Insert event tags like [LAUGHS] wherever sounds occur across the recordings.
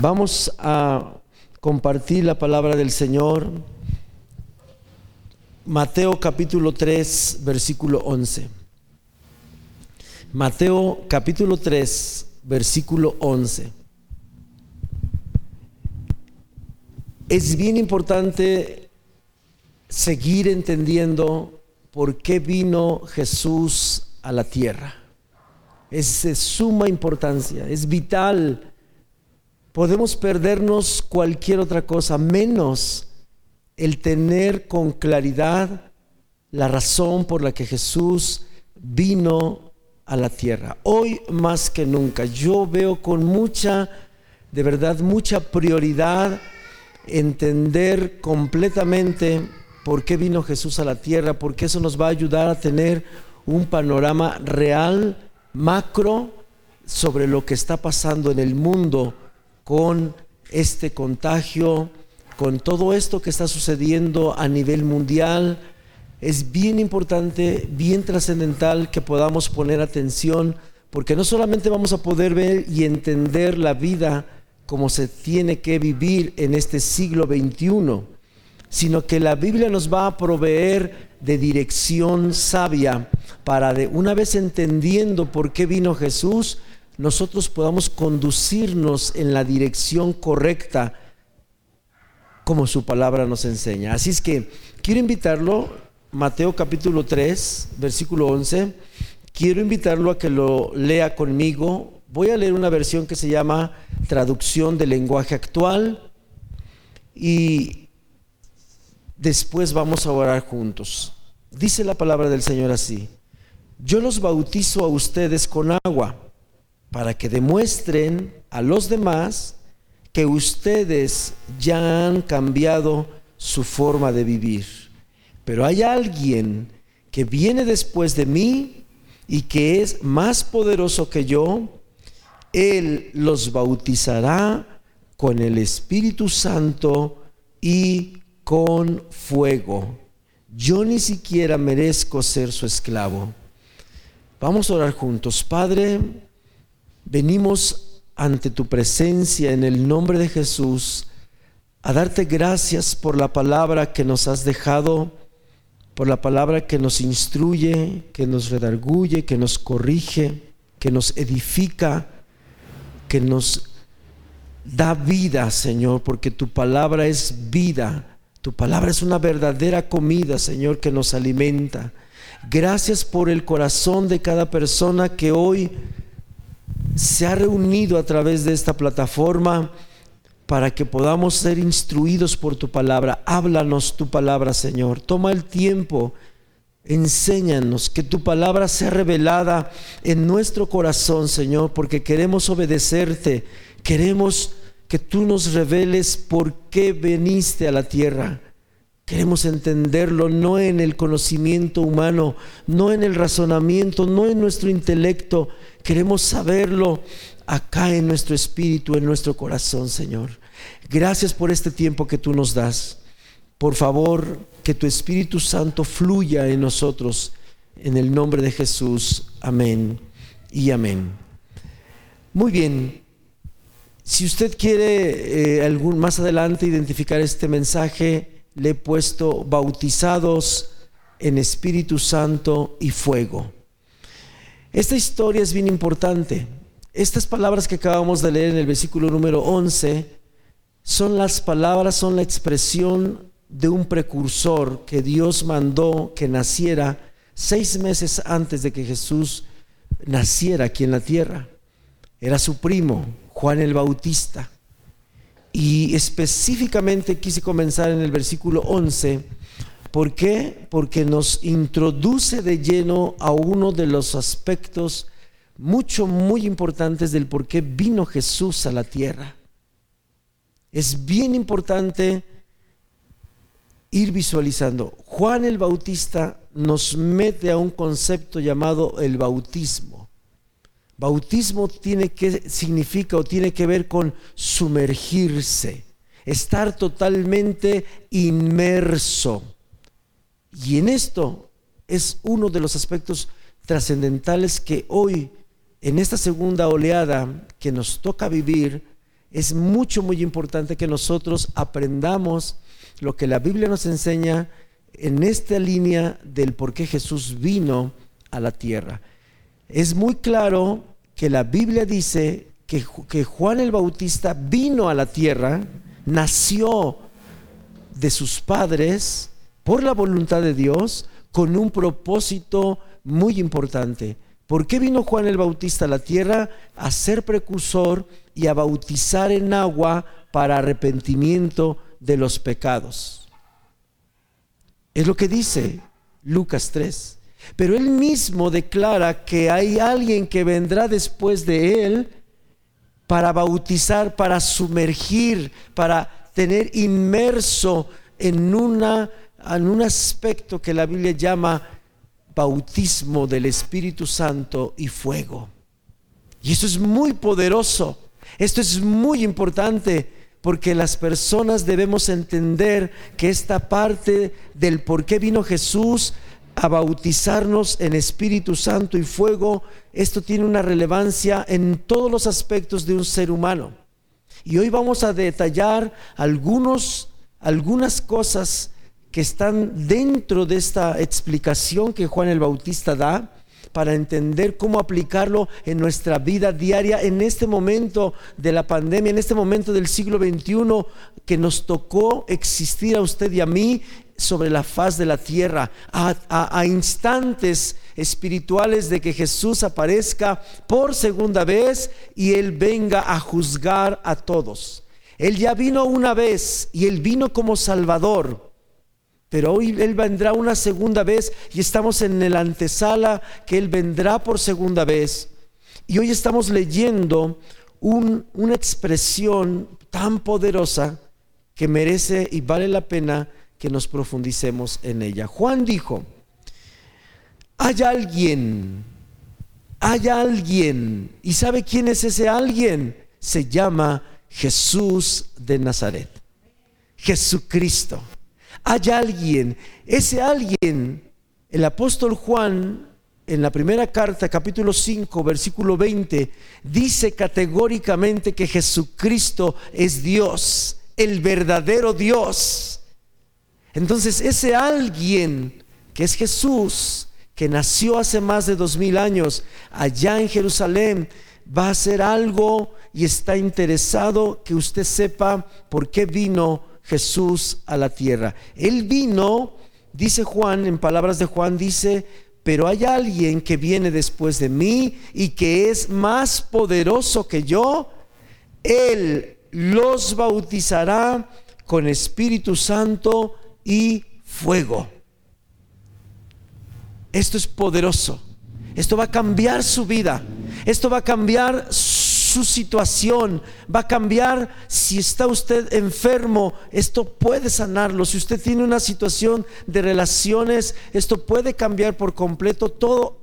Vamos a compartir la palabra del Señor. Mateo capítulo 3, versículo 11. Mateo capítulo 3, versículo 11. Es bien importante seguir entendiendo por qué vino Jesús a la tierra. Es de suma importancia, es vital podemos perdernos cualquier otra cosa, menos el tener con claridad la razón por la que Jesús vino a la tierra. Hoy más que nunca, yo veo con mucha, de verdad, mucha prioridad entender completamente por qué vino Jesús a la tierra, porque eso nos va a ayudar a tener un panorama real, macro, sobre lo que está pasando en el mundo con este contagio, con todo esto que está sucediendo a nivel mundial. Es bien importante, bien trascendental que podamos poner atención, porque no solamente vamos a poder ver y entender la vida como se tiene que vivir en este siglo XXI, sino que la Biblia nos va a proveer de dirección sabia para de una vez entendiendo por qué vino Jesús, nosotros podamos conducirnos en la dirección correcta como su palabra nos enseña. Así es que quiero invitarlo, Mateo capítulo 3, versículo 11, quiero invitarlo a que lo lea conmigo. Voy a leer una versión que se llama Traducción del lenguaje actual y después vamos a orar juntos. Dice la palabra del Señor así, yo los bautizo a ustedes con agua para que demuestren a los demás que ustedes ya han cambiado su forma de vivir. Pero hay alguien que viene después de mí y que es más poderoso que yo. Él los bautizará con el Espíritu Santo y con fuego. Yo ni siquiera merezco ser su esclavo. Vamos a orar juntos. Padre, Venimos ante tu presencia en el nombre de Jesús a darte gracias por la palabra que nos has dejado, por la palabra que nos instruye, que nos redarguye, que nos corrige, que nos edifica, que nos da vida, Señor, porque tu palabra es vida. Tu palabra es una verdadera comida, Señor, que nos alimenta. Gracias por el corazón de cada persona que hoy se ha reunido a través de esta plataforma para que podamos ser instruidos por tu palabra. Háblanos tu palabra, Señor. Toma el tiempo, enséñanos que tu palabra sea revelada en nuestro corazón, Señor, porque queremos obedecerte, queremos que tú nos reveles por qué veniste a la tierra. Queremos entenderlo no en el conocimiento humano, no en el razonamiento, no en nuestro intelecto. Queremos saberlo acá en nuestro espíritu, en nuestro corazón, Señor. Gracias por este tiempo que tú nos das. Por favor, que tu Espíritu Santo fluya en nosotros. En el nombre de Jesús. Amén y amén. Muy bien. Si usted quiere eh, algún, más adelante identificar este mensaje, le he puesto bautizados en Espíritu Santo y fuego. Esta historia es bien importante. Estas palabras que acabamos de leer en el versículo número 11 son las palabras, son la expresión de un precursor que Dios mandó que naciera seis meses antes de que Jesús naciera aquí en la tierra. Era su primo, Juan el Bautista. Y específicamente quise comenzar en el versículo 11. ¿Por qué? Porque nos introduce de lleno a uno de los aspectos mucho, muy importantes del por qué vino Jesús a la tierra. Es bien importante ir visualizando. Juan el Bautista nos mete a un concepto llamado el bautismo. Bautismo tiene que significa o tiene que ver con sumergirse, estar totalmente inmerso. Y en esto es uno de los aspectos trascendentales que hoy, en esta segunda oleada que nos toca vivir, es mucho, muy importante que nosotros aprendamos lo que la Biblia nos enseña en esta línea del por qué Jesús vino a la tierra. Es muy claro que la Biblia dice que, Juan el Bautista vino a la tierra, nació de sus padres por la voluntad de Dios con un propósito muy importante. ¿Por qué vino Juan el Bautista a la tierra? A ser precursor y a bautizar en agua para arrepentimiento de los pecados. Es lo que dice Lucas 3. Pero él mismo declara que hay alguien que vendrá después de él para bautizar, para sumergir, para tener inmerso en, una, en un aspecto que la Biblia llama bautismo del Espíritu Santo y fuego. Y eso es muy poderoso. Esto es muy importante porque las personas debemos entender que esta parte del por qué vino Jesús a bautizarnos en Espíritu Santo y fuego, esto tiene una relevancia en todos los aspectos de un ser humano. Y hoy vamos a detallar algunos, algunas cosas que están dentro de esta explicación que Juan el Bautista da para entender cómo aplicarlo en nuestra vida diaria en este momento de la pandemia, en este momento del siglo XXI que nos tocó existir a usted y a mí sobre la faz de la tierra, a, instantes espirituales de que Jesús aparezca por segunda vez y Él venga a juzgar a todos. Él ya vino una vez y Él vino como Salvador. Pero hoy Él vendrá una segunda vez y estamos en el antesala que Él vendrá por segunda vez. Y hoy estamos leyendo una expresión tan poderosa que merece y vale la pena que nos profundicemos en ella. Juan dijo, hay alguien, hay alguien, y ¿sabe quién es ese alguien? Se llama Jesús de Nazaret, Jesucristo hay alguien, ese alguien, el apóstol Juan en la primera carta, capítulo 5, versículo 20, dice categóricamente que Jesucristo es Dios, el verdadero Dios. Entonces ese alguien que es Jesús, que nació hace más de dos mil años allá en Jerusalén, va a hacer algo y está interesado que usted sepa por qué vino Jesús a la tierra. Él vino, dice Juan, en palabras de Juan, dice, pero hay alguien que viene después de mí y que es más poderoso que yo. Él los bautizará con Espíritu Santo y fuego. Esto es poderoso. Esto va a cambiar su vida. Esto va a cambiar su situación, va a cambiar. Si está usted enfermo, esto puede sanarlo. Si usted tiene una situación de relaciones, esto puede cambiar por completo todo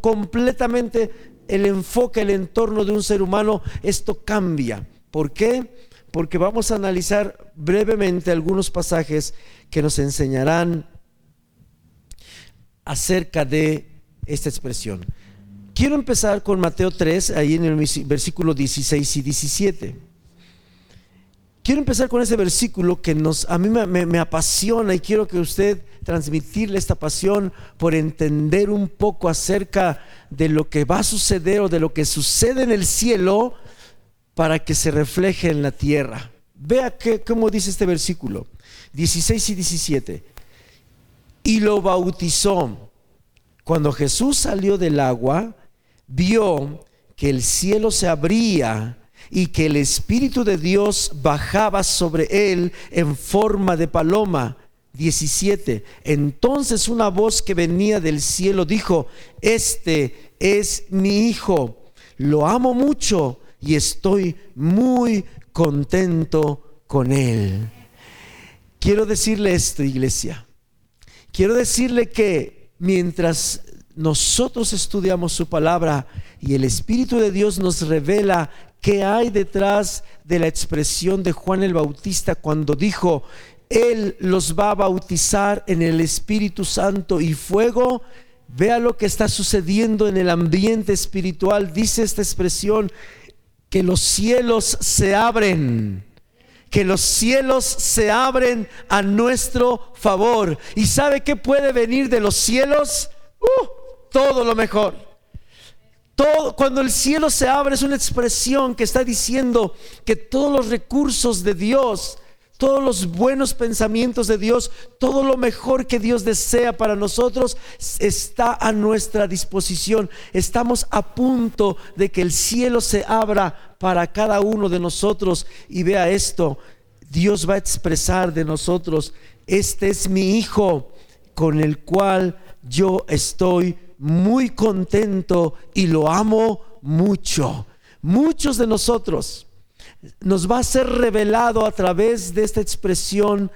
completamente el enfoque, el entorno de un ser humano, esto cambia. ¿Por qué? Porque vamos a analizar brevemente algunos pasajes que nos enseñarán acerca de esta expresión. Quiero empezar con Mateo 3, ahí en el versículo 16 y 17. Quiero empezar con ese versículo que nos, a mí me, apasiona y quiero que usted transmitirle esta pasión por entender un poco acerca de lo que va a suceder o de lo que sucede en el cielo para que se refleje en la tierra. Vea que, cómo dice este versículo, 16 y 17. Y lo bautizó. Cuando Jesús salió del agua, vio que el cielo se abría y que el Espíritu de Dios bajaba sobre él en forma de paloma. 17. Entonces una voz que venía del cielo dijo, este es mi hijo, lo amo mucho y estoy muy contento con él. Quiero decirle esto, iglesia. Quiero decirle que mientras nosotros estudiamos su palabra y el Espíritu de Dios nos revela qué hay detrás de la expresión de Juan el Bautista cuando dijo, Él los va a bautizar en el Espíritu Santo y fuego. Vea lo que está sucediendo en el ambiente espiritual. Dice esta expresión, que los cielos se abren que los cielos se abren a nuestro favor. ¿Y sabe qué puede venir de los cielos? Uh, todo lo mejor. Todo, cuando el cielo se abre es una expresión que está diciendo que todos los recursos de Dios todos los buenos pensamientos de Dios, todo lo mejor que Dios desea para nosotros está a nuestra disposición. Estamos a punto de que el cielo se abra para cada uno de nosotros y vea esto, Dios va a expresar de nosotros, este es mi hijo con el cual yo estoy muy contento y lo amo mucho. Muchos de nosotros nos va a ser revelado a través de esta expresión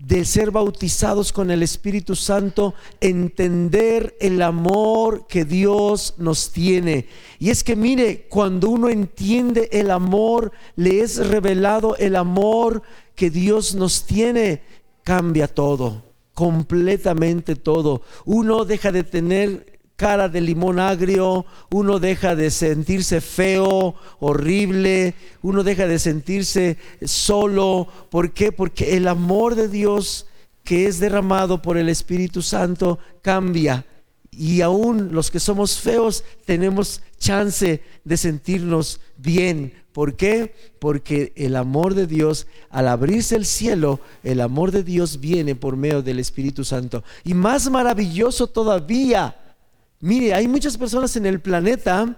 de ser bautizados con el Espíritu Santo, entender el amor que Dios nos tiene. Y es que mire, cuando uno entiende el amor, le es revelado el amor que Dios nos tiene, cambia todo, completamente todo. Uno deja de tener cara de limón agrio, uno deja de sentirse feo, horrible, uno deja de sentirse solo. ¿Por qué? Porque el amor de Dios que es derramado por el Espíritu Santo cambia. Y aún los que somos feos tenemos chance de sentirnos bien. ¿Por qué? Porque el amor de Dios, al abrirse el cielo, el amor de Dios viene por medio del Espíritu Santo. Y más maravilloso todavía, Mire, hay muchas personas en el planeta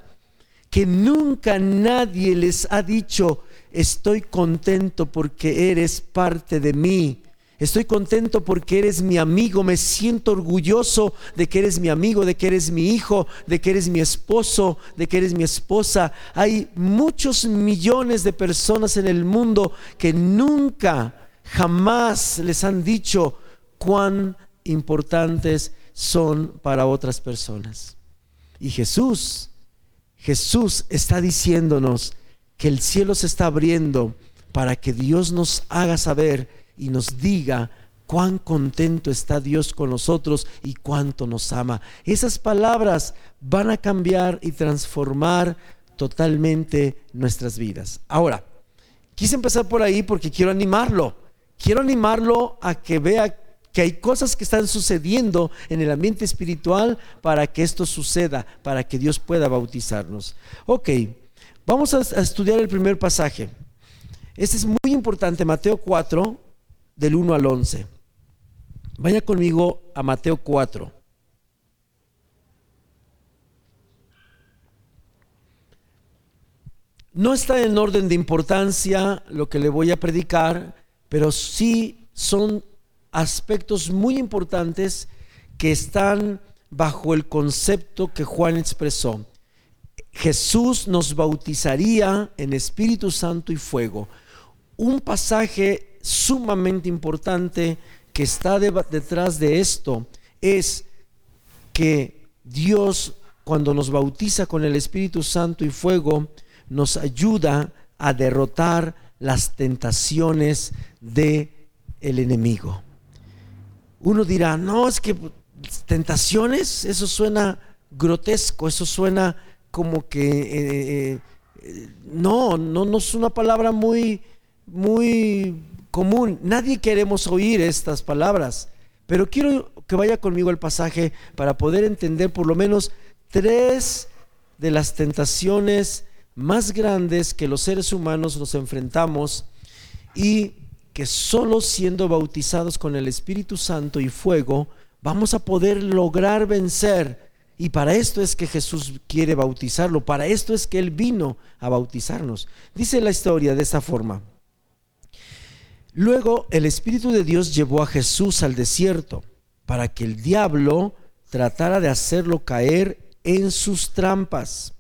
que nunca nadie les ha dicho, estoy contento porque eres parte de mí. Estoy contento porque eres mi amigo, me siento orgulloso de que eres mi amigo, de que eres mi hijo, de que eres mi esposo, de que eres mi esposa. Hay muchos millones de personas en el mundo que nunca, jamás les han dicho cuán importantes son para otras personas. Y Jesús, Jesús está diciéndonos que el cielo se está abriendo para que Dios nos haga saber y nos diga cuán contento está Dios con nosotros y cuánto nos ama. Esas palabras van a cambiar y transformar totalmente nuestras vidas. Ahora, quise empezar por ahí porque quiero animarlo. Quiero animarlo a que vea que hay cosas que están sucediendo en el ambiente espiritual para que esto suceda, para que Dios pueda bautizarnos. Ok, vamos a, estudiar el primer pasaje. Este es muy importante, Mateo 4, del 1 al 11. Vaya conmigo a Mateo 4. No está en orden de importancia lo que le voy a predicar, pero sí son aspectos muy importantes que están bajo el concepto que Juan expresó. Jesús nos bautizaría en Espíritu Santo y fuego. Un pasaje sumamente importante que está detrás de esto es que Dios cuando nos bautiza con el Espíritu Santo y fuego nos ayuda a derrotar las tentaciones de el enemigo. Uno dirá, no, es que tentaciones, eso suena grotesco, eso suena como que eh, eh, no, no, no es una palabra muy, muy común. Nadie queremos oír estas palabras, pero quiero que vaya conmigo al pasaje para poder entender por lo menos tres de las tentaciones más grandes que los seres humanos nos enfrentamos y que solo siendo bautizados con el Espíritu Santo y fuego vamos a poder lograr vencer. Y para esto es que Jesús quiere bautizarlo, para esto es que Él vino a bautizarnos. Dice la historia de esta forma. Luego el Espíritu de Dios llevó a Jesús al desierto para que el diablo tratara de hacerlo caer en sus trampas.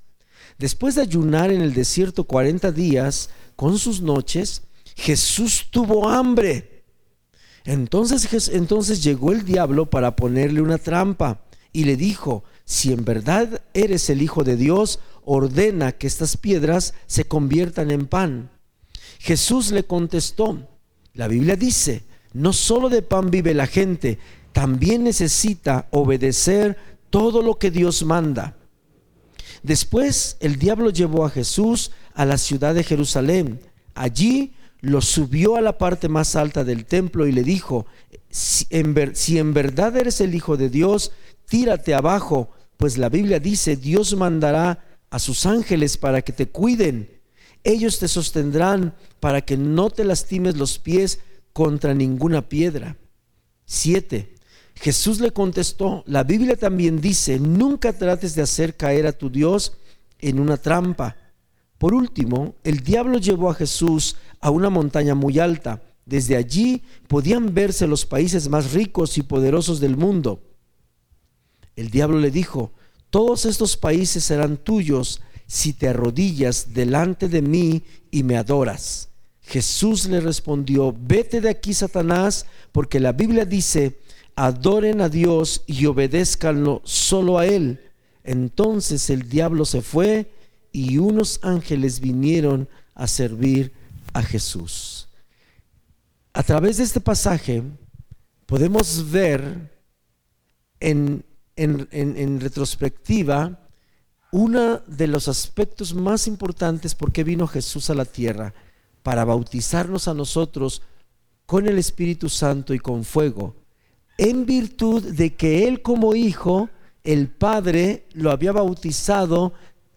Después de ayunar en el desierto 40 días con sus noches, Jesús tuvo hambre. Entonces, entonces llegó el diablo para ponerle una trampa y le dijo, si en verdad eres el Hijo de Dios, ordena que estas piedras se conviertan en pan. Jesús le contestó, la Biblia dice, no solo de pan vive la gente, también necesita obedecer todo lo que Dios manda. Después el diablo llevó a Jesús a la ciudad de Jerusalén. Allí lo subió a la parte más alta del templo y le dijo, si en, si en verdad eres el Hijo de Dios, tírate abajo, pues la Biblia dice, Dios mandará a sus ángeles para que te cuiden. Ellos te sostendrán para que no te lastimes los pies contra ninguna piedra. 7. Jesús le contestó, la Biblia también dice, nunca trates de hacer caer a tu Dios en una trampa. Por último, el diablo llevó a Jesús a una montaña muy alta. Desde allí podían verse los países más ricos y poderosos del mundo. El diablo le dijo, todos estos países serán tuyos si te arrodillas delante de mí y me adoras. Jesús le respondió, vete de aquí, Satanás, porque la Biblia dice, adoren a Dios y obedézcanlo solo a Él. Entonces el diablo se fue y unos ángeles vinieron a servir a Jesús. A través de este pasaje podemos ver en, en, retrospectiva uno de los aspectos más importantes por qué vino Jesús a la tierra, para bautizarnos a nosotros con el Espíritu Santo y con fuego, en virtud de que Él como hijo, el Padre lo había bautizado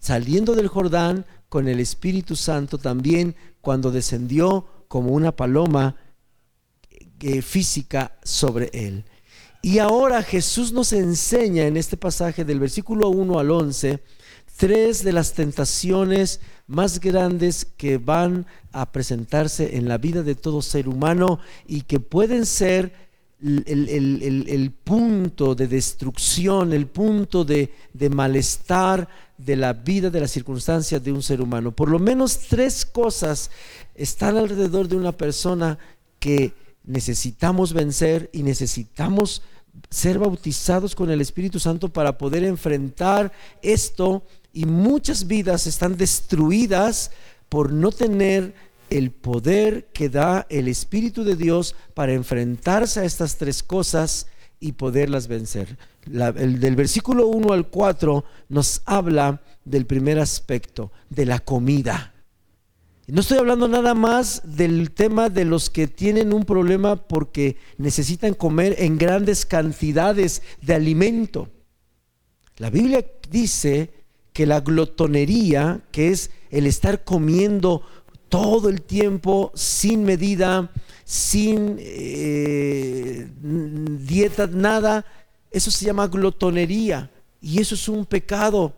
saliendo del Jordán con el Espíritu Santo también cuando descendió como una paloma eh, física sobre él. Y ahora Jesús nos enseña en este pasaje del versículo 1 al 11 tres de las tentaciones más grandes que van a presentarse en la vida de todo ser humano y que pueden ser el, punto de destrucción, el punto de, de, malestar de la vida, de las circunstancias de un ser humano. Por lo menos tres cosas están alrededor de una persona que necesitamos vencer y necesitamos ser bautizados con el Espíritu Santo para poder enfrentar esto y muchas vidas están destruidas por no tener el poder que da el Espíritu de Dios para enfrentarse a estas tres cosas y poderlas vencer. el, del versículo 1 al 4 nos habla del primer aspecto, de la comida. No estoy hablando nada más del tema de los que tienen un problema porque necesitan comer en grandes cantidades de alimento. La Biblia dice que la glotonería, que es el estar comiendo todo el tiempo sin medida, sin eh, dieta, nada, eso se llama glotonería y eso es un pecado.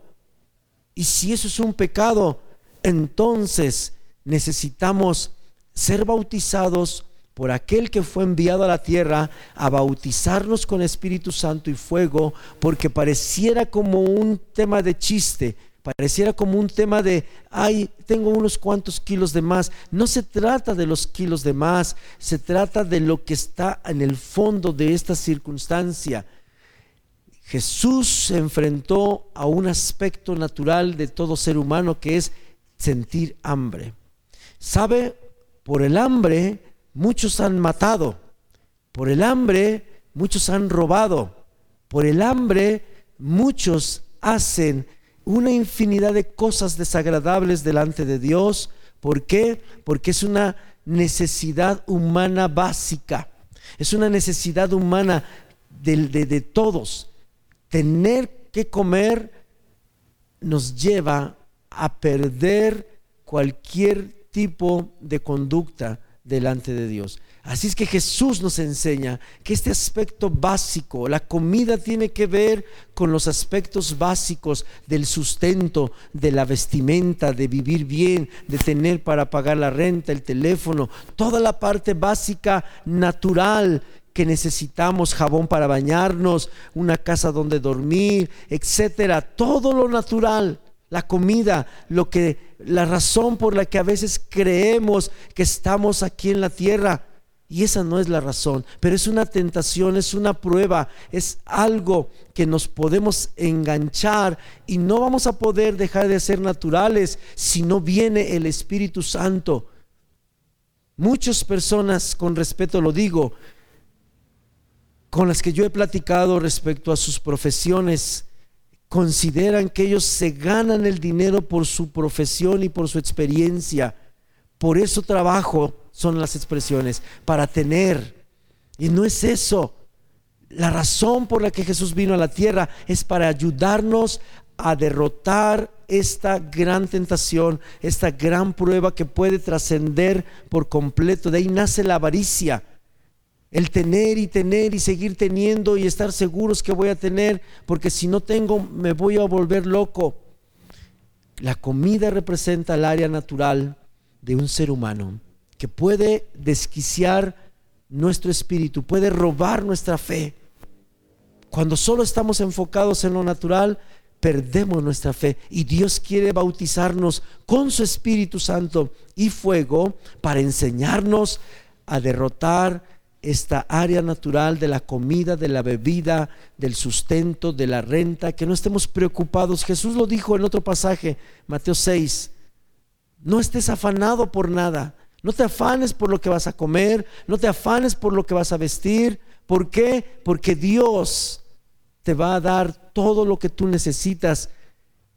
Y si eso es un pecado, entonces necesitamos ser bautizados por aquel que fue enviado a la tierra a bautizarnos con Espíritu Santo y fuego, porque pareciera como un tema de chiste, pareciera como un tema de, ay, tengo unos cuantos kilos de más. No se trata de los kilos de más, se trata de lo que está en el fondo de esta circunstancia. Jesús se enfrentó a un aspecto natural de todo ser humano que es sentir hambre. ¿Sabe? Por el hambre muchos han matado, por el hambre muchos han robado, por el hambre muchos hacen una infinidad de cosas desagradables delante de Dios. ¿Por qué? Porque es una necesidad humana básica. Es una necesidad humana de, de, todos. Tener que comer nos lleva a perder cualquier tipo de conducta delante de Dios. Así es que Jesús nos enseña que este aspecto básico, la comida tiene que ver con los aspectos básicos del sustento, de la vestimenta, de vivir bien, de tener para pagar la renta, el teléfono, toda la parte básica natural que necesitamos, jabón para bañarnos, una casa donde dormir, etcétera, todo lo natural la comida, lo que la razón por la que a veces creemos que estamos aquí en la tierra. Y esa no es la razón, pero es una tentación, es una prueba, es algo que nos podemos enganchar y no vamos a poder dejar de ser naturales si no viene el Espíritu Santo. Muchas personas, con respeto lo digo, con las que yo he platicado respecto a sus profesiones, consideran que ellos se ganan el dinero por su profesión y por su experiencia. Por eso trabajo son las expresiones, para tener. Y no es eso. La razón por la que Jesús vino a la tierra es para ayudarnos a derrotar esta gran tentación, esta gran prueba que puede trascender por completo. De ahí nace la avaricia. El tener y tener y seguir teniendo y estar seguros que voy a tener, porque si no tengo me voy a volver loco. La comida representa el área natural de un ser humano que puede desquiciar nuestro espíritu, puede robar nuestra fe. Cuando solo estamos enfocados en lo natural, perdemos nuestra fe y Dios quiere bautizarnos con su Espíritu Santo y fuego para enseñarnos a derrotar esta área natural de la comida, de la bebida, del sustento, de la renta, que no estemos preocupados. Jesús lo dijo en otro pasaje, Mateo 6, no estés afanado por nada, no te afanes por lo que vas a comer, no te afanes por lo que vas a vestir. ¿Por qué? Porque Dios te va a dar todo lo que tú necesitas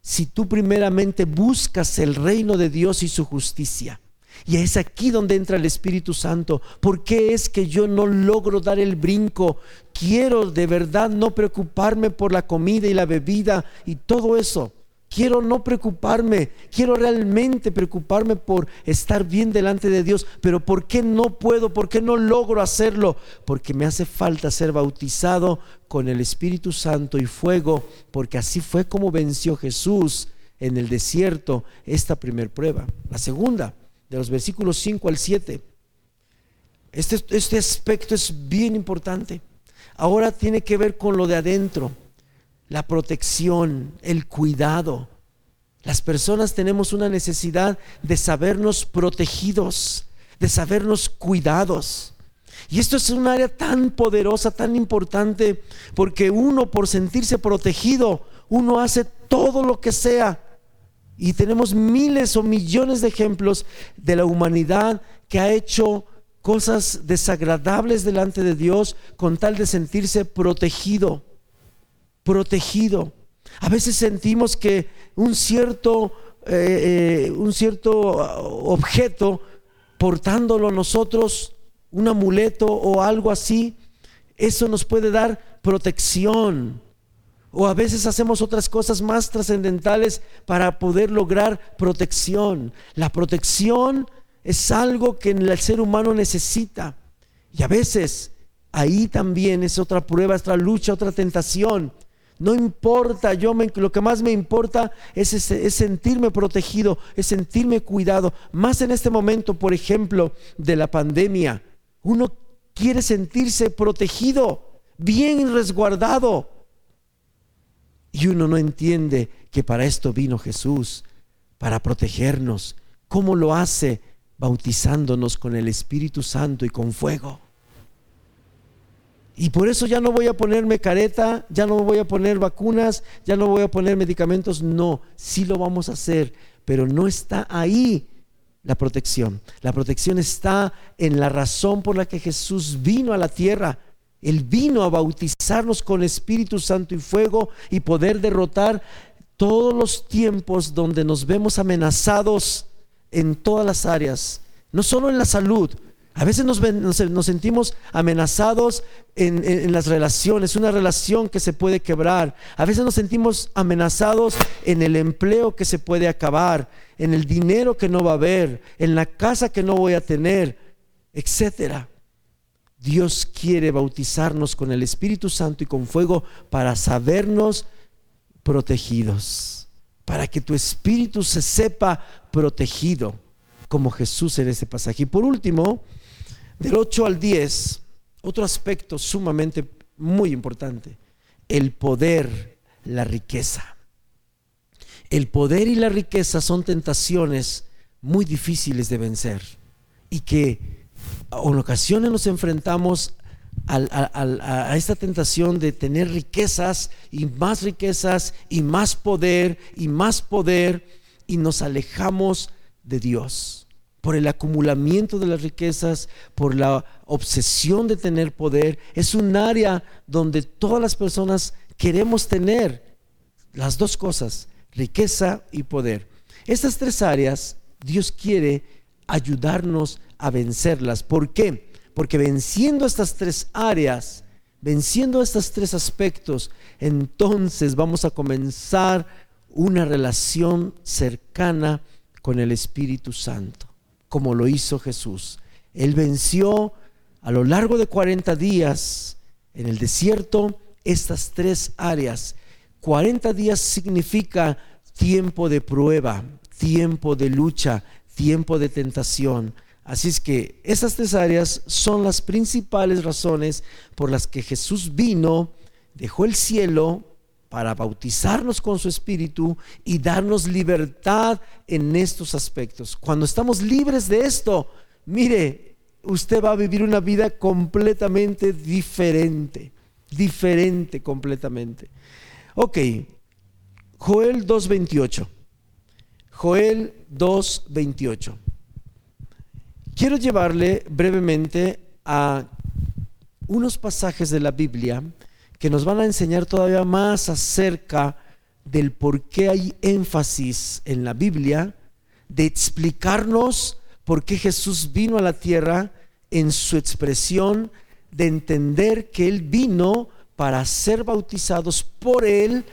si tú primeramente buscas el reino de Dios y su justicia. Y es aquí donde entra el Espíritu Santo. ¿Por qué es que yo no logro dar el brinco? Quiero de verdad no preocuparme por la comida y la bebida y todo eso. Quiero no preocuparme, quiero realmente preocuparme por estar bien delante de Dios, pero ¿por qué no puedo? ¿Por qué no logro hacerlo? Porque me hace falta ser bautizado con el Espíritu Santo y fuego, porque así fue como venció Jesús en el desierto esta primer prueba. La segunda, de los versículos 5 al 7. Este, este aspecto es bien importante. Ahora tiene que ver con lo de adentro la protección, el cuidado. Las personas tenemos una necesidad de sabernos protegidos, de sabernos cuidados. Y esto es un área tan poderosa, tan importante, porque uno por sentirse protegido, uno hace todo lo que sea. Y tenemos miles o millones de ejemplos de la humanidad que ha hecho cosas desagradables delante de Dios con tal de sentirse protegido protegido. A veces sentimos que un cierto, eh, eh, un cierto objeto, portándolo nosotros, un amuleto o algo así, eso nos puede dar protección. O a veces hacemos otras cosas más trascendentales para poder lograr protección. La protección es algo que el ser humano necesita. Y a veces ahí también es otra prueba, otra lucha, otra tentación no importa, yo lo que más me importa es, es, sentirme protegido, es sentirme cuidado. Más en este momento, por ejemplo, de la pandemia. Uno quiere sentirse protegido, bien resguardado. Y uno no entiende que para esto vino Jesús, para protegernos. ¿Cómo lo hace? Bautizándonos con el Espíritu Santo y con fuego. Y por eso ya no voy a ponerme careta, ya no voy a poner vacunas, ya no voy a poner medicamentos. No, sí lo vamos a hacer, pero no está ahí la protección. La protección está en la razón por la que Jesús vino a la tierra. Él vino a bautizarnos con Espíritu Santo y fuego y poder derrotar todos los tiempos donde nos vemos amenazados en todas las áreas, no solo en la salud, a veces nos, sentimos amenazados en, las relaciones, una relación que se puede quebrar. A veces nos sentimos amenazados en el empleo que se puede acabar, en el dinero que no va a haber, en la casa que no voy a tener, etcétera. Dios quiere bautizarnos con el Espíritu Santo y con fuego para sabernos protegidos, para que tu espíritu se sepa protegido como Jesús en este pasaje. Y por último, del 8 al 10, otro aspecto sumamente muy importante, el poder, la riqueza. El poder y la riqueza son tentaciones muy difíciles de vencer y que en ocasiones nos enfrentamos a, esta tentación de tener riquezas y más riquezas y más poder y más poder y nos alejamos de Dios por el acumulamiento de las riquezas, por la obsesión de tener poder. Es un área donde todas las personas queremos tener. las dos cosas, riqueza y poder. Estas tres áreas Dios quiere ayudarnos a vencerlas. ¿Por qué? Porque venciendo estas tres áreas, venciendo estos tres aspectos, entonces vamos a comenzar una relación cercana con el Espíritu Santo, como lo hizo Jesús. Él venció a lo largo de 40 días en el desierto estas tres áreas. 40 días significa tiempo de prueba, tiempo de lucha, tiempo de tentación. Así es que esas tres áreas son las principales razones por las que Jesús vino, dejó el cielo para bautizarnos con su espíritu y darnos libertad en estos aspectos. Cuando estamos libres de esto, mire, usted va a vivir una vida completamente diferente, diferente completamente. Ok, Joel 2.28. Joel 2.28. Quiero llevarle brevemente a unos pasajes de la Biblia que nos van a enseñar todavía más acerca del por qué hay énfasis en la Biblia, de explicarnos por qué Jesús vino a la tierra en su expresión, de entender que Él vino para ser bautizados por Él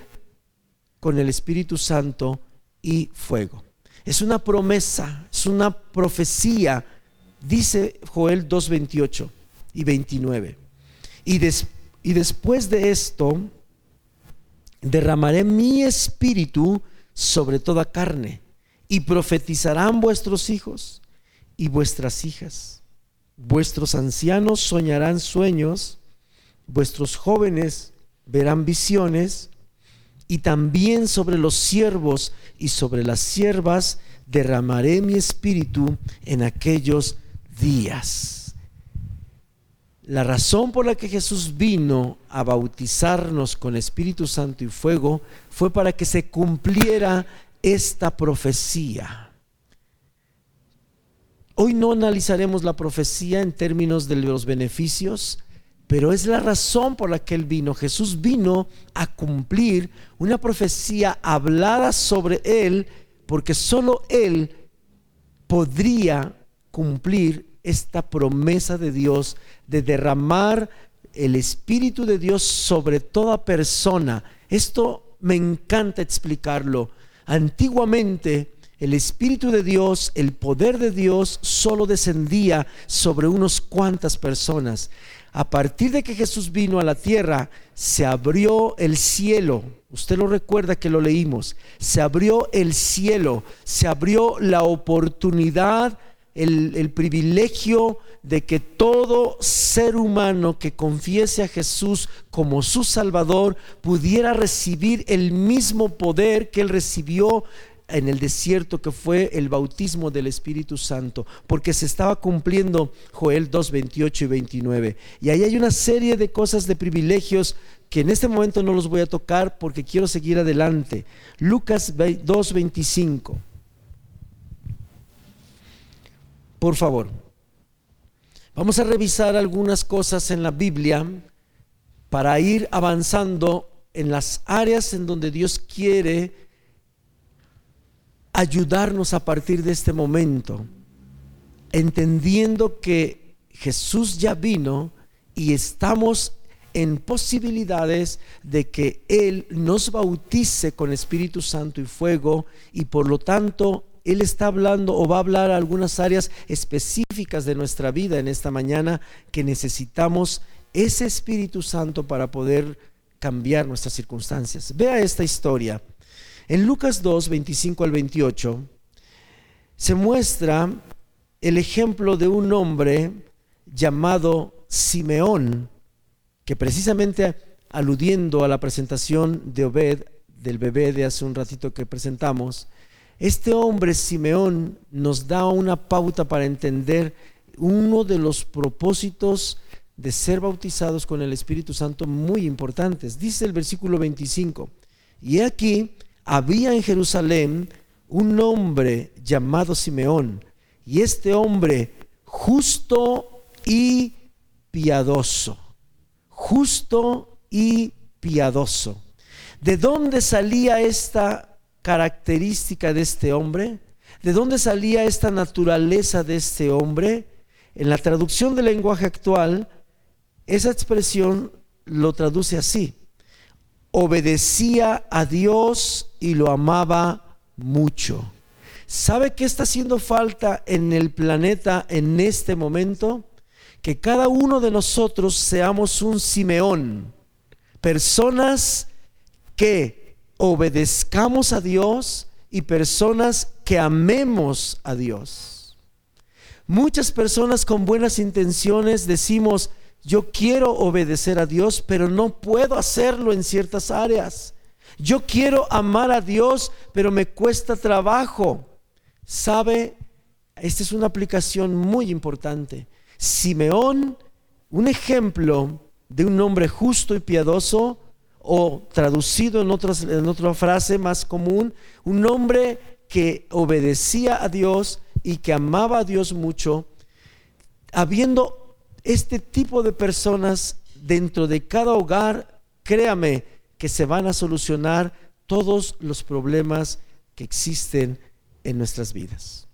con el Espíritu Santo y fuego. Es una promesa, es una profecía, dice Joel 2.28 y 29. Y después y después de esto, derramaré mi espíritu sobre toda carne, y profetizarán vuestros hijos y vuestras hijas. Vuestros ancianos soñarán sueños, vuestros jóvenes verán visiones, y también sobre los siervos y sobre las siervas derramaré mi espíritu en aquellos días. La razón por la que Jesús vino a bautizarnos con Espíritu Santo y fuego fue para que se cumpliera esta profecía. Hoy no analizaremos la profecía en términos de los beneficios, pero es la razón por la que Él vino. Jesús vino a cumplir una profecía hablada sobre Él, porque solo Él podría cumplir esta promesa de Dios de derramar el Espíritu de Dios sobre toda persona. Esto me encanta explicarlo. Antiguamente el Espíritu de Dios, el poder de Dios solo descendía sobre unos cuantas personas. A partir de que Jesús vino a la tierra, se abrió el cielo. Usted lo recuerda que lo leímos. Se abrió el cielo, se abrió la oportunidad el, privilegio de que todo ser humano que confiese a Jesús como su Salvador pudiera recibir el mismo poder que él recibió en el desierto que fue el bautismo del Espíritu Santo, porque se estaba cumpliendo Joel 2, 28 y 29. Y ahí hay una serie de cosas, de privilegios que en este momento no los voy a tocar porque quiero seguir adelante. Lucas 2, 25. Por favor, vamos a revisar algunas cosas en la Biblia para ir avanzando en las áreas en donde Dios quiere ayudarnos a partir de este momento, entendiendo que Jesús ya vino y estamos en posibilidades de que Él nos bautice con Espíritu Santo y fuego y por lo tanto él está hablando o va a hablar algunas áreas específicas de nuestra vida en esta mañana que necesitamos ese Espíritu Santo para poder cambiar nuestras circunstancias. Vea esta historia. En Lucas 2, 25 al 28, se muestra el ejemplo de un hombre llamado Simeón, que precisamente aludiendo a la presentación de Obed, del bebé de hace un ratito que presentamos, este hombre, Simeón, nos da una pauta para entender uno de los propósitos de ser bautizados con el Espíritu Santo muy importantes. Dice el versículo 25, y aquí había en Jerusalén un hombre llamado Simeón, y este hombre justo y piadoso, justo y piadoso ¿De dónde salía esta característica de este hombre? ¿De dónde salía esta naturaleza de este hombre? En la traducción del lenguaje actual, esa expresión lo traduce así. Obedecía a Dios y lo amaba mucho. ¿Sabe qué está haciendo falta en el planeta en este momento? Que cada uno de nosotros seamos un Simeón, personas que obedezcamos a Dios y personas que amemos a Dios. Muchas personas con buenas intenciones decimos, yo quiero obedecer a Dios, pero no puedo hacerlo en ciertas áreas. Yo quiero amar a Dios, pero me cuesta trabajo. ¿Sabe? Esta es una aplicación muy importante. Simeón, un ejemplo de un hombre justo y piadoso, o traducido en, otra frase más común, un hombre que obedecía a Dios y que amaba a Dios mucho, habiendo este tipo de personas dentro de cada hogar, créame que se van a solucionar todos los problemas que existen en nuestras vidas.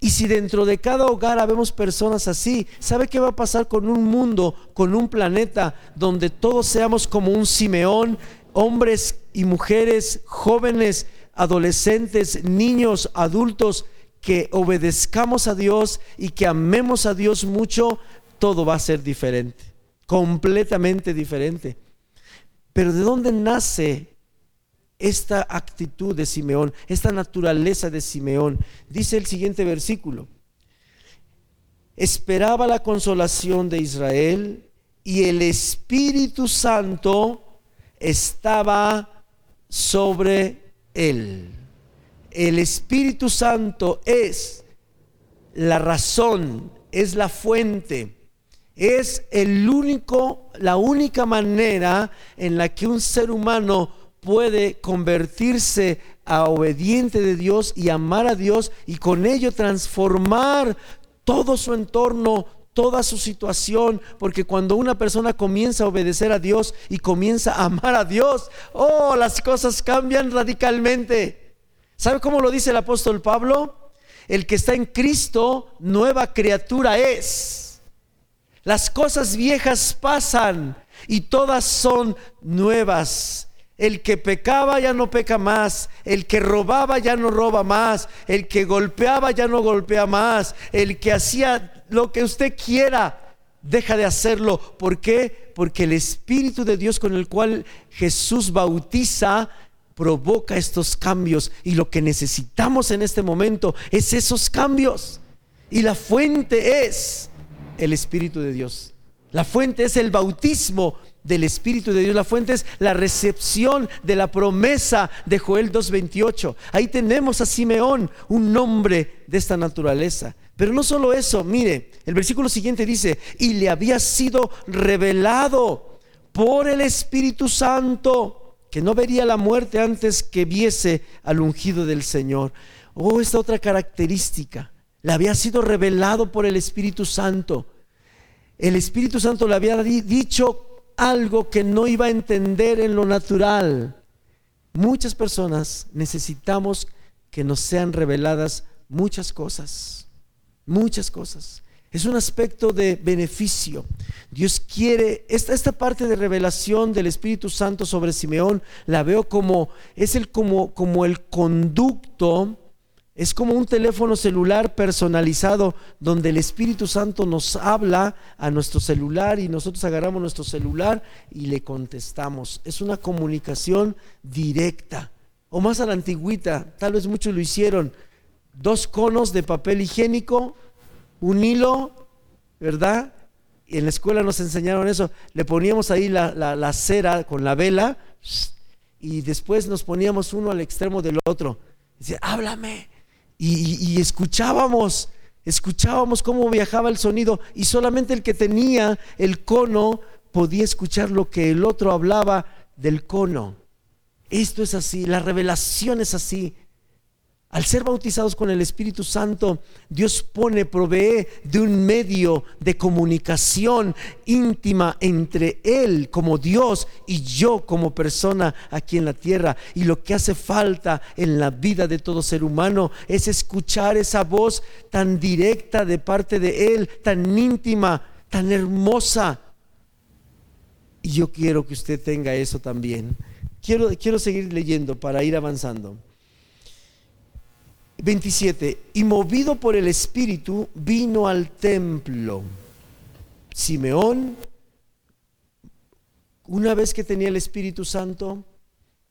Y si dentro de cada hogar habemos personas así, ¿sabe qué va a pasar con un mundo, con un planeta donde todos seamos como un Simeón, hombres y mujeres, jóvenes, adolescentes, niños, adultos, que obedezcamos a Dios y que amemos a Dios mucho, todo va a ser diferente, completamente diferente. Pero ¿de dónde nace esta actitud de Simeón, esta naturaleza de Simeón. Dice el siguiente versículo. Esperaba la consolación de Israel y el Espíritu Santo estaba sobre él. El Espíritu Santo es la razón, es la fuente, es el único, la única manera en la que un ser humano puede convertirse a obediente de Dios y amar a Dios y con ello transformar todo su entorno, toda su situación, porque cuando una persona comienza a obedecer a Dios y comienza a amar a Dios, oh, las cosas cambian radicalmente. ¿Sabe cómo lo dice el apóstol Pablo? El que está en Cristo, nueva criatura es. Las cosas viejas pasan y todas son nuevas. El que pecaba ya no peca más, el que robaba ya no roba más, el que golpeaba ya no golpea más, el que hacía lo que usted quiera, deja de hacerlo. ¿Por qué? Porque el Espíritu de Dios con el cual Jesús bautiza provoca estos cambios y lo que necesitamos en este momento es esos cambios. Y la fuente es el Espíritu de Dios. La fuente es el bautismo del Espíritu de Dios. La fuente es la recepción de la promesa de Joel 2.28. Ahí tenemos a Simeón, un nombre de esta naturaleza. Pero no solo eso, mire, el versículo siguiente dice, y le había sido revelado por el Espíritu Santo que no vería la muerte antes que viese al ungido del Señor. Oh, esta otra característica, le había sido revelado por el Espíritu Santo. El Espíritu Santo le había dicho algo que no iba a entender en lo natural. Muchas personas necesitamos que nos sean reveladas muchas cosas, muchas cosas. Es un aspecto de beneficio. Dios quiere, esta, esta parte de revelación del Espíritu Santo sobre Simeón, la veo como, es el, como, como el conducto es como un teléfono celular personalizado donde el Espíritu Santo nos habla a nuestro celular y nosotros agarramos nuestro celular y le contestamos. Es una comunicación directa. O más a la antigüita, tal vez muchos lo hicieron. Dos conos de papel higiénico, un hilo, ¿verdad? Y en la escuela nos enseñaron eso. Le poníamos ahí la, cera con la vela y después nos poníamos uno al extremo del otro. Dice, háblame y, escuchábamos, escuchábamos cómo viajaba el sonido y solamente el que tenía el cono podía escuchar lo que el otro hablaba del cono. Esto es así, la revelación es así. Al ser bautizados con el Espíritu Santo, Dios pone, provee de un medio de comunicación íntima entre Él como Dios y yo como persona aquí en la tierra. Y lo que hace falta en la vida de todo ser humano es escuchar esa voz tan directa de parte de Él, tan íntima, tan hermosa. Y yo quiero que usted tenga eso también. Quiero, quiero seguir leyendo para ir avanzando. 27. Y movido por el Espíritu, vino al templo. Simeón, una vez que tenía el Espíritu Santo,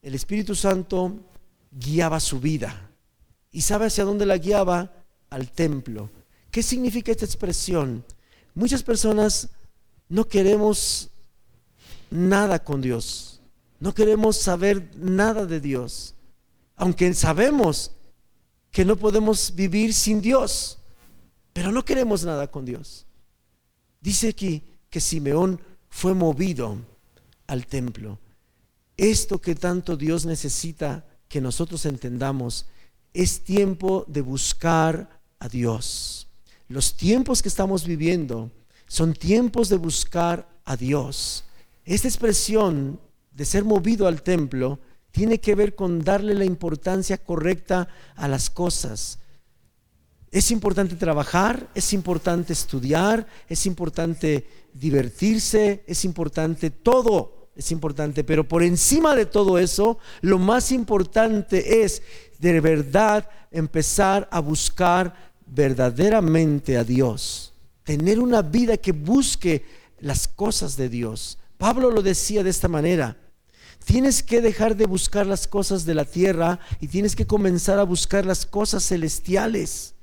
el Espíritu Santo guiaba su vida. ¿Y sabe hacia dónde la guiaba? Al templo. ¿Qué significa esta expresión? Muchas personas no queremos nada con Dios. No queremos saber nada de Dios. Aunque sabemos que no podemos vivir sin Dios, pero no queremos nada con Dios. Dice aquí que Simeón fue movido al templo. Esto que tanto Dios necesita que nosotros entendamos es tiempo de buscar a Dios. Los tiempos que estamos viviendo son tiempos de buscar a Dios. Esta expresión de ser movido al templo tiene que ver con darle la importancia correcta a las cosas. Es importante trabajar, es importante estudiar, es importante divertirse, es importante todo, es importante, pero por encima de todo eso, lo más importante es de verdad empezar a buscar verdaderamente a Dios, tener una vida que busque las cosas de Dios. Pablo lo decía de esta manera, Tienes que dejar de buscar las cosas de la tierra y tienes que comenzar a buscar las cosas celestiales.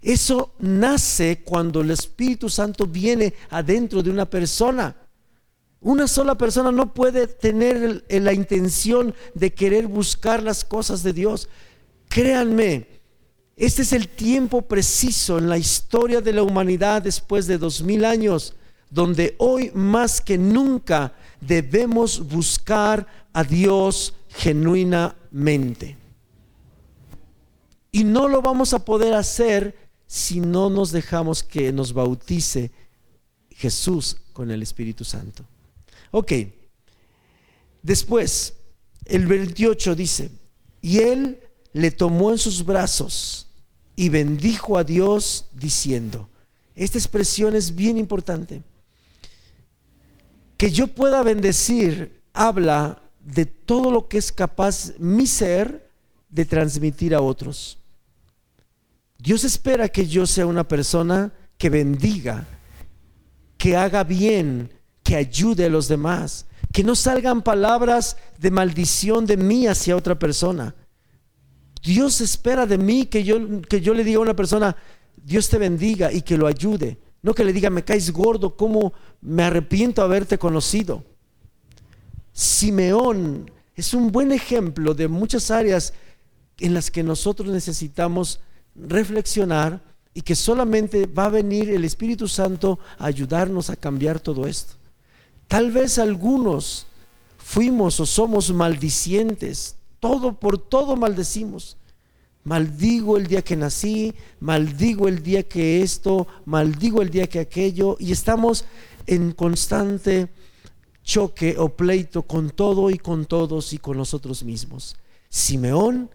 Eso nace cuando el Espíritu Santo viene adentro de una persona. Una sola persona no puede tener la intención de querer buscar las cosas de Dios. Créanme, este es el tiempo preciso en la historia de la humanidad después de dos mil años, donde hoy más que nunca debemos buscar a Dios genuinamente. Y no lo vamos a poder hacer si no nos dejamos que nos bautice Jesús con el Espíritu Santo. Ok, después, el 28 dice, y él le tomó en sus brazos y bendijo a Dios diciendo, esta expresión es bien importante que yo pueda bendecir habla de todo lo que es capaz mi ser de transmitir a otros. Dios espera que yo sea una persona que bendiga, que haga bien, que ayude a los demás, que no salgan palabras de maldición de mí hacia otra persona. Dios espera de mí que yo, que yo le diga a una persona, Dios te bendiga y que lo ayude. No que le diga, me caes gordo, ¿cómo me arrepiento de haberte conocido? Simeón es un buen ejemplo de muchas áreas en las que nosotros necesitamos reflexionar y que solamente va a venir el Espíritu Santo a ayudarnos a cambiar todo esto. Tal vez algunos fuimos o somos maldicientes, todo por todo maldecimos maldigo el día que nací, maldigo el día que esto, maldigo el día que aquello, y estamos en constante choque o pleito con todo y con todos y con nosotros mismos. Simeón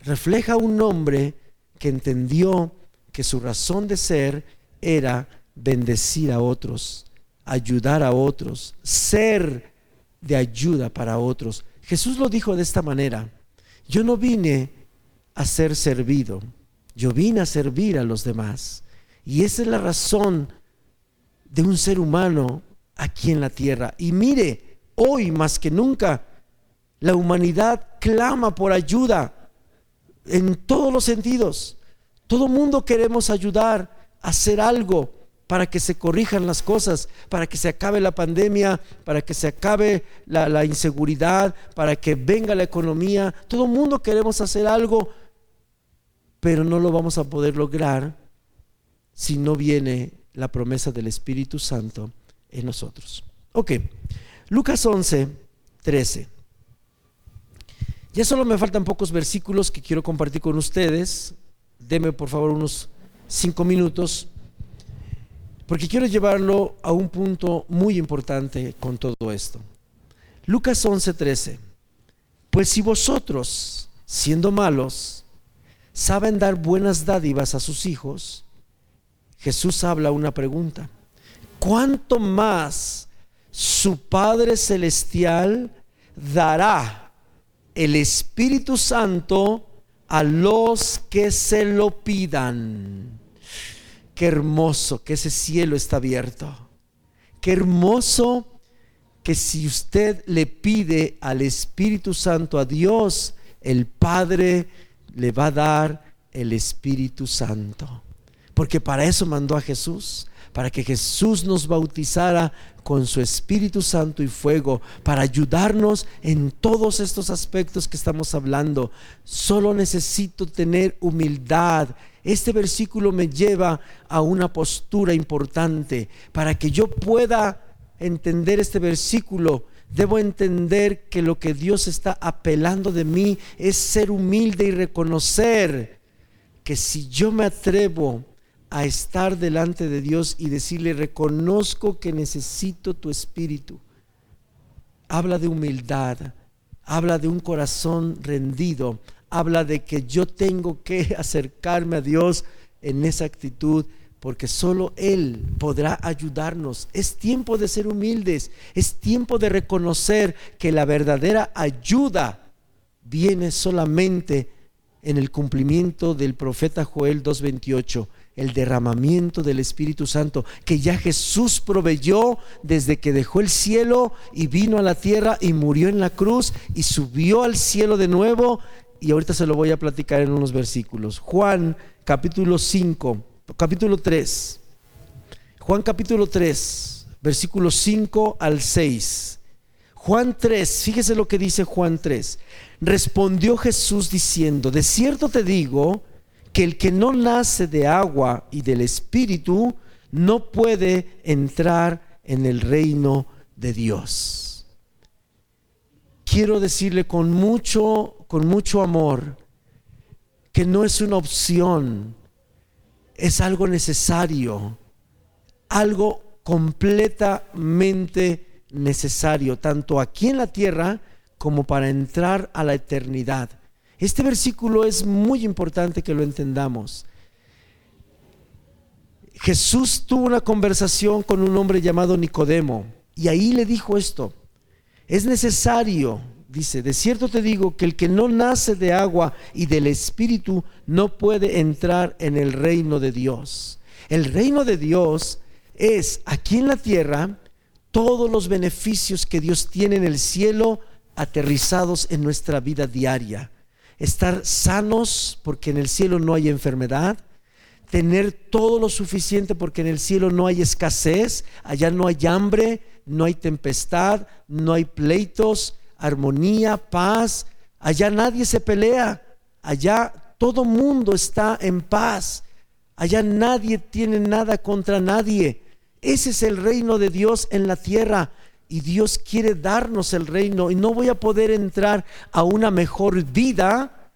refleja un hombre que entendió que su razón de ser era bendecir a otros, ayudar a otros, ser de ayuda para otros. Jesús lo dijo de esta manera, yo no vine a ser servido. Yo vine a servir a los demás. Y esa es la razón de un ser humano aquí en la tierra. Y mire, hoy más que nunca, la humanidad clama por ayuda en todos los sentidos. Todo mundo queremos ayudar a hacer algo para que se corrijan las cosas, para que se acabe la pandemia, para que se acabe la, la inseguridad, para que venga la economía. Todo mundo queremos hacer algo pero no lo vamos a poder lograr si no viene la promesa del Espíritu Santo en nosotros. Ok, Lucas 11, 13. Ya solo me faltan pocos versículos que quiero compartir con ustedes. Deme por favor unos cinco minutos, porque quiero llevarlo a un punto muy importante con todo esto. Lucas 11:13. Pues si vosotros, siendo malos, saben dar buenas dádivas a sus hijos, Jesús habla una pregunta. ¿Cuánto más su Padre Celestial dará el Espíritu Santo a los que se lo pidan? Qué hermoso que ese cielo está abierto. Qué hermoso que si usted le pide al Espíritu Santo a Dios, el Padre le va a dar el Espíritu Santo. Porque para eso mandó a Jesús, para que Jesús nos bautizara con su Espíritu Santo y fuego, para ayudarnos en todos estos aspectos que estamos hablando. Solo necesito tener humildad. Este versículo me lleva a una postura importante para que yo pueda entender este versículo. Debo entender que lo que Dios está apelando de mí es ser humilde y reconocer que si yo me atrevo a estar delante de Dios y decirle, reconozco que necesito tu espíritu. Habla de humildad, habla de un corazón rendido, habla de que yo tengo que [LAUGHS] acercarme a Dios en esa actitud porque solo Él podrá ayudarnos. Es tiempo de ser humildes, es tiempo de reconocer que la verdadera ayuda viene solamente en el cumplimiento del profeta Joel 2.28 el derramamiento del Espíritu Santo que ya Jesús proveyó desde que dejó el cielo y vino a la tierra y murió en la cruz y subió al cielo de nuevo. Y ahorita se lo voy a platicar en unos versículos. Juan capítulo 5, capítulo 3. Juan capítulo 3, versículos 5 al 6. Juan 3, fíjese lo que dice Juan 3. Respondió Jesús diciendo, de cierto te digo, que el que no nace de agua y del Espíritu no puede entrar en el reino de Dios. Quiero decirle con mucho, con mucho amor que no es una opción, es algo necesario, algo completamente necesario, tanto aquí en la tierra como para entrar a la eternidad. Este versículo es muy importante que lo entendamos. Jesús tuvo una conversación con un hombre llamado Nicodemo y ahí le dijo esto, es necesario, dice, de cierto te digo que el que no nace de agua y del Espíritu no puede entrar en el reino de Dios. El reino de Dios es aquí en la tierra todos los beneficios que Dios tiene en el cielo aterrizados en nuestra vida diaria estar sanos porque en el cielo no hay enfermedad, tener todo lo suficiente porque en el cielo no hay escasez, allá no hay hambre, no hay tempestad, no hay pleitos, armonía, paz, allá nadie se pelea, allá todo mundo está en paz, allá nadie tiene nada contra nadie. Ese es el reino de Dios en la tierra. Y Dios quiere darnos el reino. Y no voy a poder entrar a una mejor vida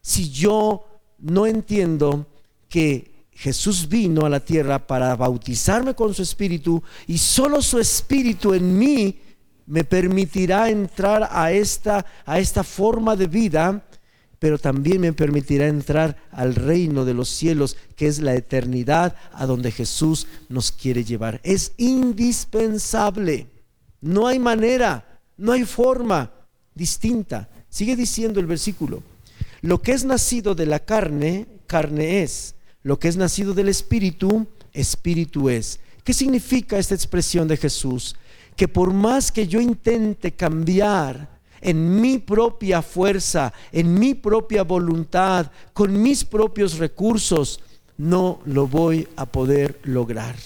si yo no entiendo que Jesús vino a la tierra para bautizarme con su espíritu y solo su espíritu en mí me permitirá entrar a esta a esta forma de vida pero también me permitirá entrar al reino de los cielos, que es la eternidad a donde Jesús nos quiere llevar. Es indispensable. No hay manera, no hay forma distinta. Sigue diciendo el versículo. Lo que es nacido de la carne, carne es. Lo que es nacido del espíritu, espíritu es. ¿Qué significa esta expresión de Jesús? Que por más que yo intente cambiar en mi propia fuerza, en mi propia voluntad, con mis propios recursos, no lo voy a poder lograr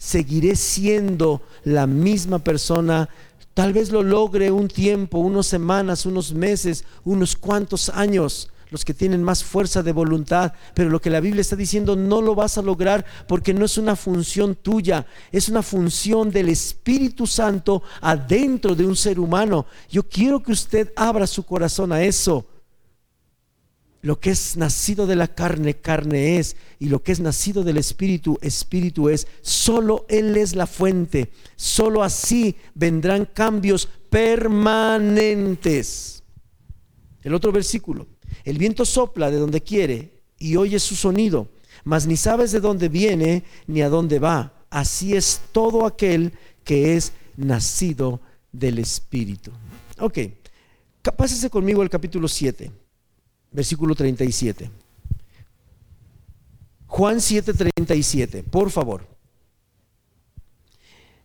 seguiré siendo la misma persona. Tal vez lo logre un tiempo, unas semanas, unos meses, unos cuantos años. Los que tienen más fuerza de voluntad, pero lo que la Biblia está diciendo no lo vas a lograr porque no es una función tuya, es una función del Espíritu Santo adentro de un ser humano. Yo quiero que usted abra su corazón a eso. Lo que es nacido de la carne, carne es, y lo que es nacido del Espíritu, Espíritu es. Solo Él es la fuente. Solo así vendrán cambios permanentes. El otro versículo. El viento sopla de donde quiere y oye su sonido, mas ni sabes de dónde viene ni a dónde va. Así es todo aquel que es nacido del Espíritu. Ok, pásese conmigo al capítulo 7 versículo 37. Juan 7:37, por favor.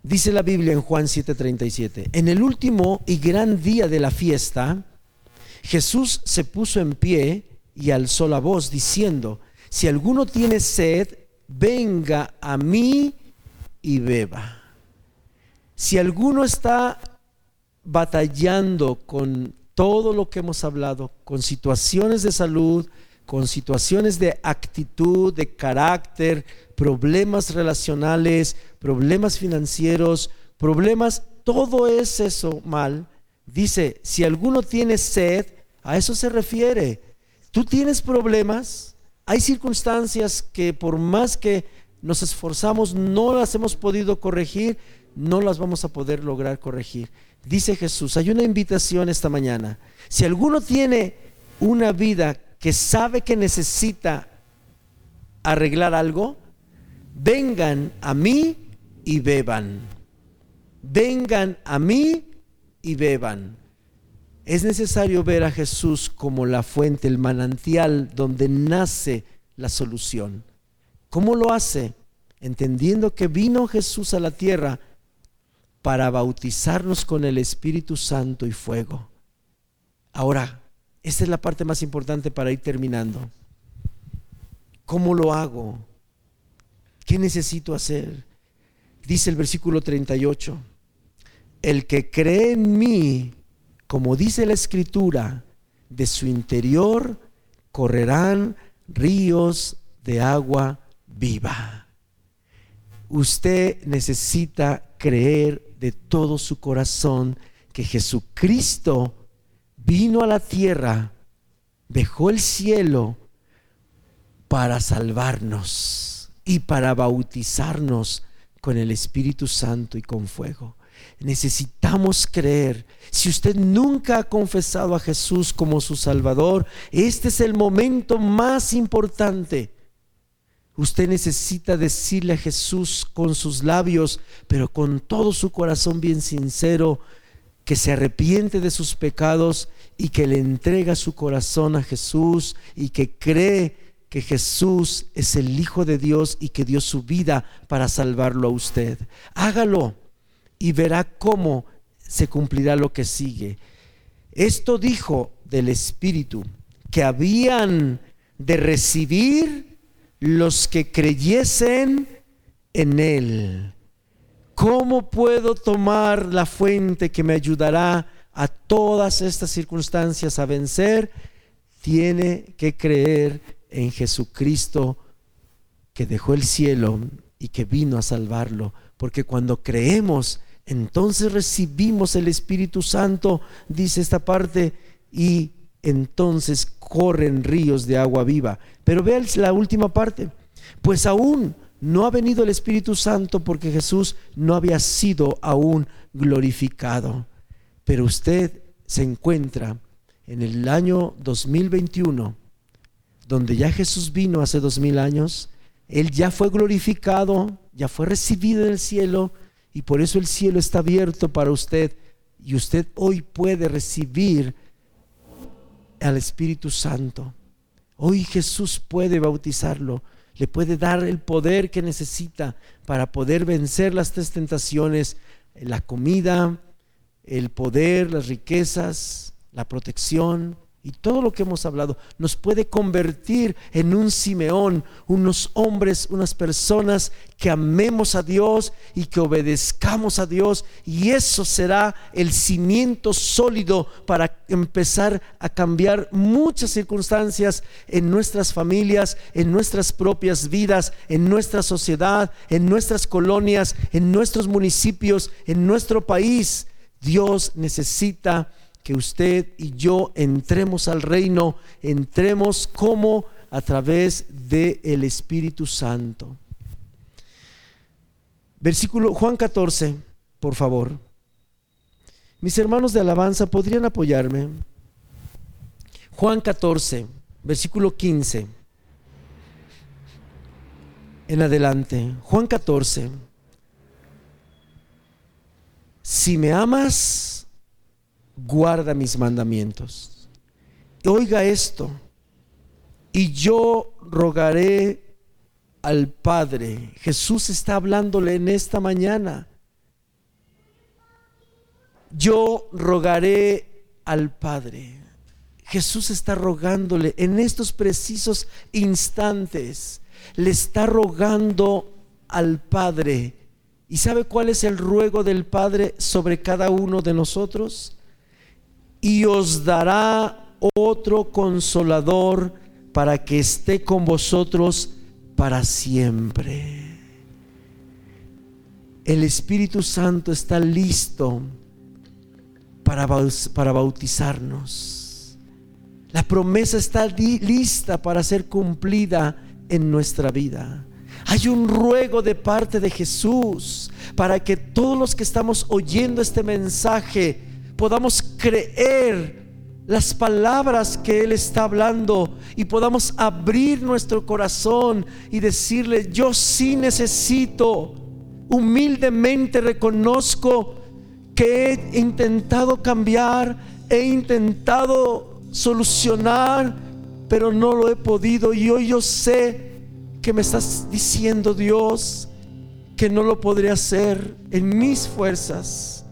Dice la Biblia en Juan 7:37, en el último y gran día de la fiesta, Jesús se puso en pie y alzó la voz diciendo, si alguno tiene sed, venga a mí y beba. Si alguno está batallando con todo lo que hemos hablado, con situaciones de salud, con situaciones de actitud, de carácter, problemas relacionales, problemas financieros, problemas, todo es eso mal. Dice, si alguno tiene sed, a eso se refiere. Tú tienes problemas, hay circunstancias que por más que nos esforzamos no las hemos podido corregir, no las vamos a poder lograr corregir. Dice Jesús, hay una invitación esta mañana. Si alguno tiene una vida que sabe que necesita arreglar algo, vengan a mí y beban. Vengan a mí y beban. Es necesario ver a Jesús como la fuente, el manantial donde nace la solución. ¿Cómo lo hace? Entendiendo que vino Jesús a la tierra para bautizarnos con el Espíritu Santo y fuego. Ahora, esta es la parte más importante para ir terminando. ¿Cómo lo hago? ¿Qué necesito hacer? Dice el versículo 38, el que cree en mí, como dice la escritura, de su interior correrán ríos de agua viva. Usted necesita creer de todo su corazón que Jesucristo vino a la tierra, dejó el cielo para salvarnos y para bautizarnos con el Espíritu Santo y con fuego. Necesitamos creer. Si usted nunca ha confesado a Jesús como su Salvador, este es el momento más importante Usted necesita decirle a Jesús con sus labios, pero con todo su corazón bien sincero, que se arrepiente de sus pecados y que le entrega su corazón a Jesús y que cree que Jesús es el Hijo de Dios y que dio su vida para salvarlo a usted. Hágalo y verá cómo se cumplirá lo que sigue. Esto dijo del Espíritu, que habían de recibir los que creyesen en Él. ¿Cómo puedo tomar la fuente que me ayudará a todas estas circunstancias a vencer? Tiene que creer en Jesucristo que dejó el cielo y que vino a salvarlo. Porque cuando creemos, entonces recibimos el Espíritu Santo, dice esta parte, y entonces corren ríos de agua viva. Pero vean la última parte. Pues aún no ha venido el Espíritu Santo porque Jesús no había sido aún glorificado. Pero usted se encuentra en el año 2021, donde ya Jesús vino hace dos mil años, Él ya fue glorificado, ya fue recibido en el cielo, y por eso el cielo está abierto para usted, y usted hoy puede recibir al Espíritu Santo. Hoy Jesús puede bautizarlo, le puede dar el poder que necesita para poder vencer las tres tentaciones, la comida, el poder, las riquezas, la protección y todo lo que hemos hablado nos puede convertir en un Simeón, unos hombres, unas personas que amemos a Dios y que obedezcamos a Dios. Y eso será el cimiento sólido para empezar a cambiar muchas circunstancias en nuestras familias, en nuestras propias vidas, en nuestra sociedad, en nuestras colonias, en nuestros municipios, en nuestro país. Dios necesita que usted y yo entremos al reino, entremos como a través del el Espíritu Santo. Versículo Juan 14, por favor. Mis hermanos de alabanza podrían apoyarme. Juan 14, versículo 15. En adelante, Juan 14. Si me amas, guarda mis mandamientos. Oiga esto, y yo rogaré al Padre. Jesús está hablándole en esta mañana. Yo rogaré al Padre. Jesús está rogándole en estos precisos instantes. Le está rogando al Padre. ¿Y sabe cuál es el ruego del Padre sobre cada uno de nosotros? Y os dará otro consolador para que esté con vosotros para siempre. El Espíritu Santo está listo para, bautizarnos. La promesa está lista para ser cumplida en nuestra vida. Hay un ruego de parte de Jesús para que todos los que estamos oyendo este mensaje podamos creer las palabras que Él está hablando y podamos abrir nuestro corazón y decirle, yo sí necesito, humildemente reconozco que he intentado cambiar, he intentado solucionar, pero no lo he podido. Y hoy yo sé que me estás diciendo Dios que no lo podré hacer en mis fuerzas